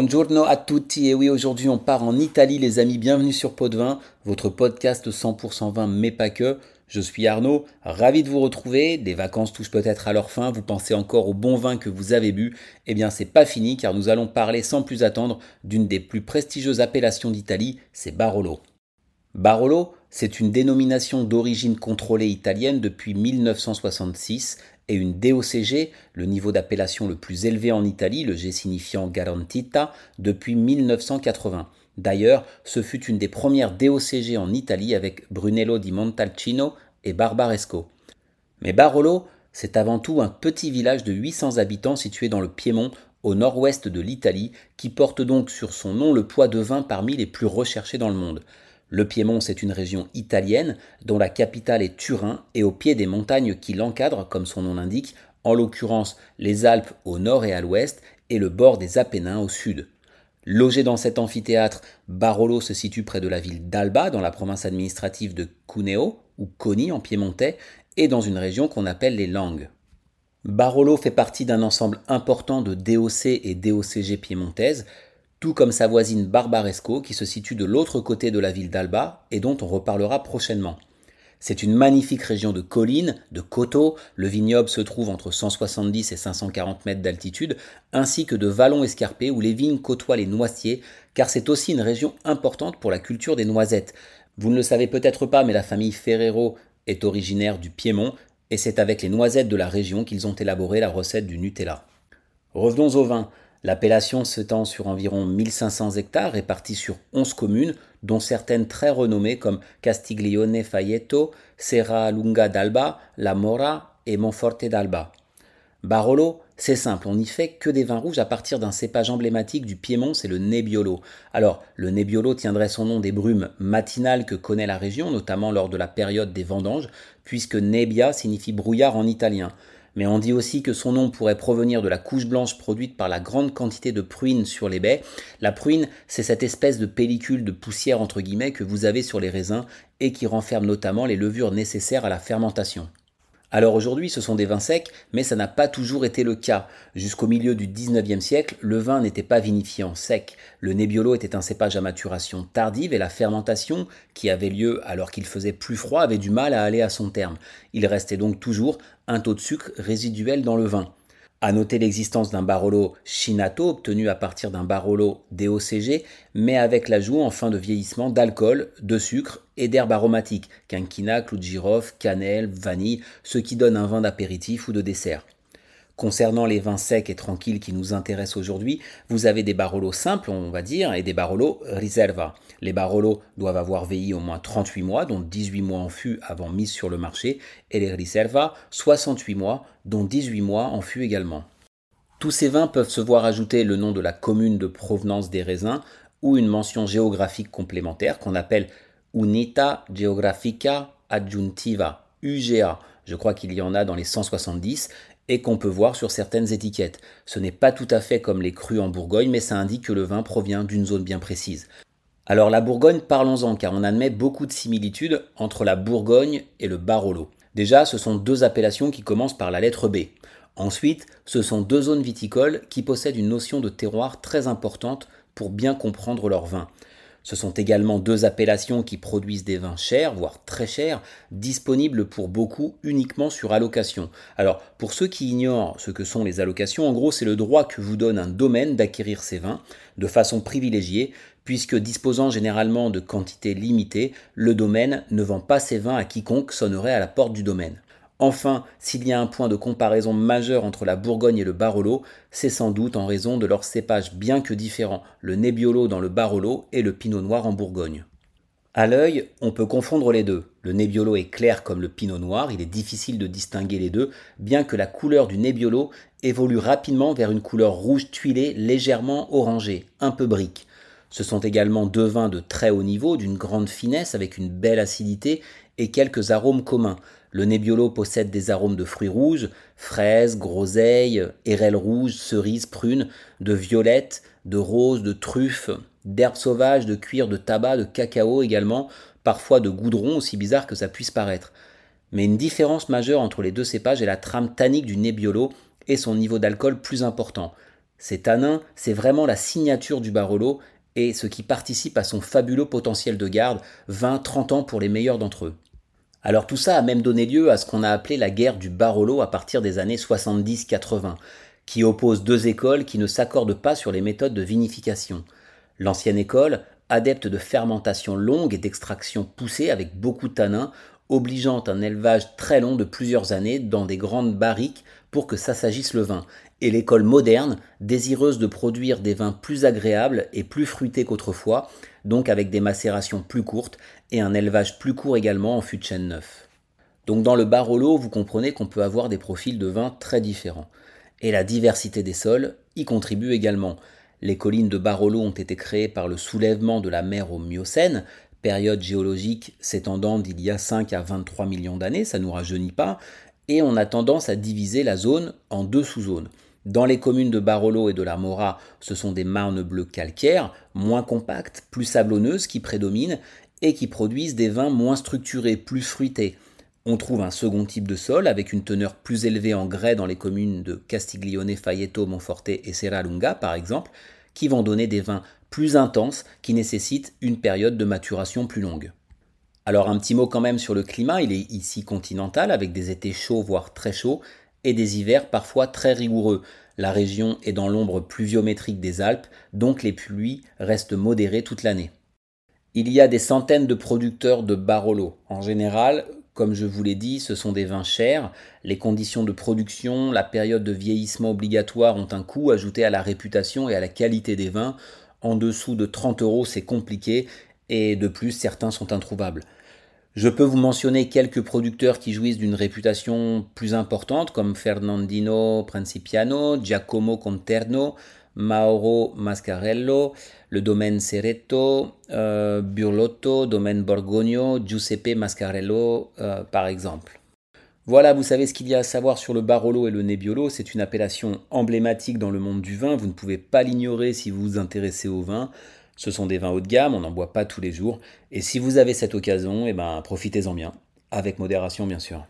Buongiorno a tutti. Et oui aujourd'hui on part en Italie les amis, bienvenue sur Pot de Vin, votre podcast 100% vin mais pas que. Je suis Arnaud, ravi de vous retrouver, des vacances touchent peut-être à leur fin, vous pensez encore au bon vin que vous avez bu, eh bien c'est pas fini car nous allons parler sans plus attendre d'une des plus prestigieuses appellations d'Italie, c'est Barolo. Barolo, c'est une dénomination d'origine contrôlée italienne depuis 1966 et une DOCG, le niveau d'appellation le plus élevé en Italie, le G signifiant garantita, depuis 1980. D'ailleurs, ce fut une des premières DOCG en Italie avec Brunello di Montalcino et Barbaresco. Mais Barolo, c'est avant tout un petit village de 800 habitants situé dans le Piémont, au nord-ouest de l'Italie, qui porte donc sur son nom le poids de vin parmi les plus recherchés dans le monde. Le Piémont, c'est une région italienne dont la capitale est Turin et au pied des montagnes qui l'encadrent, comme son nom l'indique, en l'occurrence les Alpes au nord et à l'ouest et le bord des Apennins au sud. Logé dans cet amphithéâtre, Barolo se situe près de la ville d'Alba, dans la province administrative de Cuneo, ou Coni en piémontais, et dans une région qu'on appelle les Langues. Barolo fait partie d'un ensemble important de DOC et DOCG piémontaises, tout comme sa voisine Barbaresco qui se situe de l'autre côté de la ville d'Alba et dont on reparlera prochainement. C'est une magnifique région de collines, de coteaux, le vignoble se trouve entre 170 et 540 mètres d'altitude, ainsi que de vallons escarpés où les vignes côtoient les noisetiers, car c'est aussi une région importante pour la culture des noisettes. Vous ne le savez peut-être pas, mais la famille Ferrero est originaire du Piémont, et c'est avec les noisettes de la région qu'ils ont élaboré la recette du Nutella. Revenons au vin. L'appellation s'étend sur environ 1500 hectares répartis sur 11 communes, dont certaines très renommées comme Castiglione Faietto, Serra Lunga d'Alba, La Mora et Monforte d'Alba. Barolo, c'est simple, on n'y fait que des vins rouges à partir d'un cépage emblématique du Piémont, c'est le Nebbiolo. Alors, le Nebbiolo tiendrait son nom des brumes matinales que connaît la région, notamment lors de la période des vendanges, puisque Nebbia signifie brouillard en italien mais on dit aussi que son nom pourrait provenir de la couche blanche produite par la grande quantité de pruine sur les baies. La pruine, c'est cette espèce de pellicule de poussière entre guillemets que vous avez sur les raisins et qui renferme notamment les levures nécessaires à la fermentation. Alors aujourd'hui, ce sont des vins secs, mais ça n'a pas toujours été le cas. Jusqu'au milieu du 19e siècle, le vin n'était pas vinifié en sec. Le Nebbiolo était un cépage à maturation tardive et la fermentation, qui avait lieu alors qu'il faisait plus froid, avait du mal à aller à son terme. Il restait donc toujours un taux de sucre résiduel dans le vin. À noter l'existence d'un Barolo Chinato obtenu à partir d'un Barolo DOCG, mais avec l'ajout en fin de vieillissement d'alcool, de sucre et d'herbes aromatiques, quinquina, clou de girofle, cannelle, vanille, ce qui donne un vin d'apéritif ou de dessert. Concernant les vins secs et tranquilles qui nous intéressent aujourd'hui, vous avez des Barolo simples, on va dire, et des Barolo Riserva. Les Barolo doivent avoir vieilli au moins 38 mois, dont 18 mois en fût avant mise sur le marché, et les Riserva 68 mois, dont 18 mois en fût également. Tous ces vins peuvent se voir ajouter le nom de la commune de provenance des raisins ou une mention géographique complémentaire qu'on appelle Unita Geografica Adjuntiva, UGA. Je crois qu'il y en a dans les 170 et qu'on peut voir sur certaines étiquettes. Ce n'est pas tout à fait comme les crus en Bourgogne, mais ça indique que le vin provient d'une zone bien précise. Alors la Bourgogne, parlons-en, car on admet beaucoup de similitudes entre la Bourgogne et le Barolo. Déjà, ce sont deux appellations qui commencent par la lettre B. Ensuite, ce sont deux zones viticoles qui possèdent une notion de terroir très importante pour bien comprendre leur vin. Ce sont également deux appellations qui produisent des vins chers, voire très chers, disponibles pour beaucoup uniquement sur allocation. Alors, pour ceux qui ignorent ce que sont les allocations, en gros, c'est le droit que vous donne un domaine d'acquérir ces vins de façon privilégiée, puisque disposant généralement de quantités limitées, le domaine ne vend pas ses vins à quiconque sonnerait à la porte du domaine. Enfin, s'il y a un point de comparaison majeur entre la Bourgogne et le Barolo, c'est sans doute en raison de leurs cépages bien que différents, le Nebbiolo dans le Barolo et le Pinot Noir en Bourgogne. À l'œil, on peut confondre les deux. Le Nebbiolo est clair comme le Pinot Noir, il est difficile de distinguer les deux, bien que la couleur du Nebbiolo évolue rapidement vers une couleur rouge tuilée légèrement orangée, un peu brique. Ce sont également deux vins de très haut niveau, d'une grande finesse, avec une belle acidité et quelques arômes communs. Le Nebbiolo possède des arômes de fruits rouges, fraises, groseilles, érelles rouges, cerises, prunes, de violettes, de roses, de truffes, d'herbes sauvages, de cuir, de tabac, de cacao également, parfois de goudron, aussi bizarre que ça puisse paraître. Mais une différence majeure entre les deux cépages est la trame tannique du Nebbiolo et son niveau d'alcool plus important. Ces tanins, c'est vraiment la signature du Barolo et ce qui participe à son fabuleux potentiel de garde, 20-30 ans pour les meilleurs d'entre eux. Alors tout ça a même donné lieu à ce qu'on a appelé la guerre du Barolo à partir des années 70-80, qui oppose deux écoles qui ne s'accordent pas sur les méthodes de vinification. L'ancienne école, adepte de fermentation longue et d'extraction poussée avec beaucoup de tanins, obligeant un élevage très long de plusieurs années dans des grandes barriques pour que ça s'agisse le vin, et l'école moderne, désireuse de produire des vins plus agréables et plus fruités qu'autrefois, donc avec des macérations plus courtes et un élevage plus court également en fût de chêne neuf. Donc dans le Barolo, vous comprenez qu'on peut avoir des profils de vins très différents. Et la diversité des sols y contribue également. Les collines de Barolo ont été créées par le soulèvement de la mer au Miocène, période géologique s'étendant d'il y a 5 à 23 millions d'années, ça ne nous rajeunit pas, et on a tendance à diviser la zone en deux sous-zones. Dans les communes de Barolo et de la Mora, ce sont des marnes bleues calcaires, moins compactes, plus sablonneuses qui prédominent et qui produisent des vins moins structurés, plus fruités. On trouve un second type de sol avec une teneur plus élevée en grès dans les communes de Castiglione, Fayeto, Monforte et Serralunga par exemple, qui vont donner des vins plus intenses qui nécessitent une période de maturation plus longue. Alors un petit mot quand même sur le climat, il est ici continental avec des étés chauds voire très chauds et des hivers parfois très rigoureux. La région est dans l'ombre pluviométrique des Alpes, donc les pluies restent modérées toute l'année. Il y a des centaines de producteurs de Barolo. En général, comme je vous l'ai dit, ce sont des vins chers. Les conditions de production, la période de vieillissement obligatoire ont un coût ajouté à la réputation et à la qualité des vins. En dessous de 30 euros, c'est compliqué et de plus, certains sont introuvables. Je peux vous mentionner quelques producteurs qui jouissent d'une réputation plus importante comme Fernandino Principiano, Giacomo Conterno, Mauro Mascarello, le domaine Ceretto, euh, Burlotto, domaine Borgogno, Giuseppe Mascarello euh, par exemple. Voilà, vous savez ce qu'il y a à savoir sur le Barolo et le Nebbiolo. C'est une appellation emblématique dans le monde du vin. Vous ne pouvez pas l'ignorer si vous vous intéressez au vin. Ce sont des vins haut de gamme, on n'en boit pas tous les jours. Et si vous avez cette occasion, eh ben, profitez-en bien. Avec modération, bien sûr.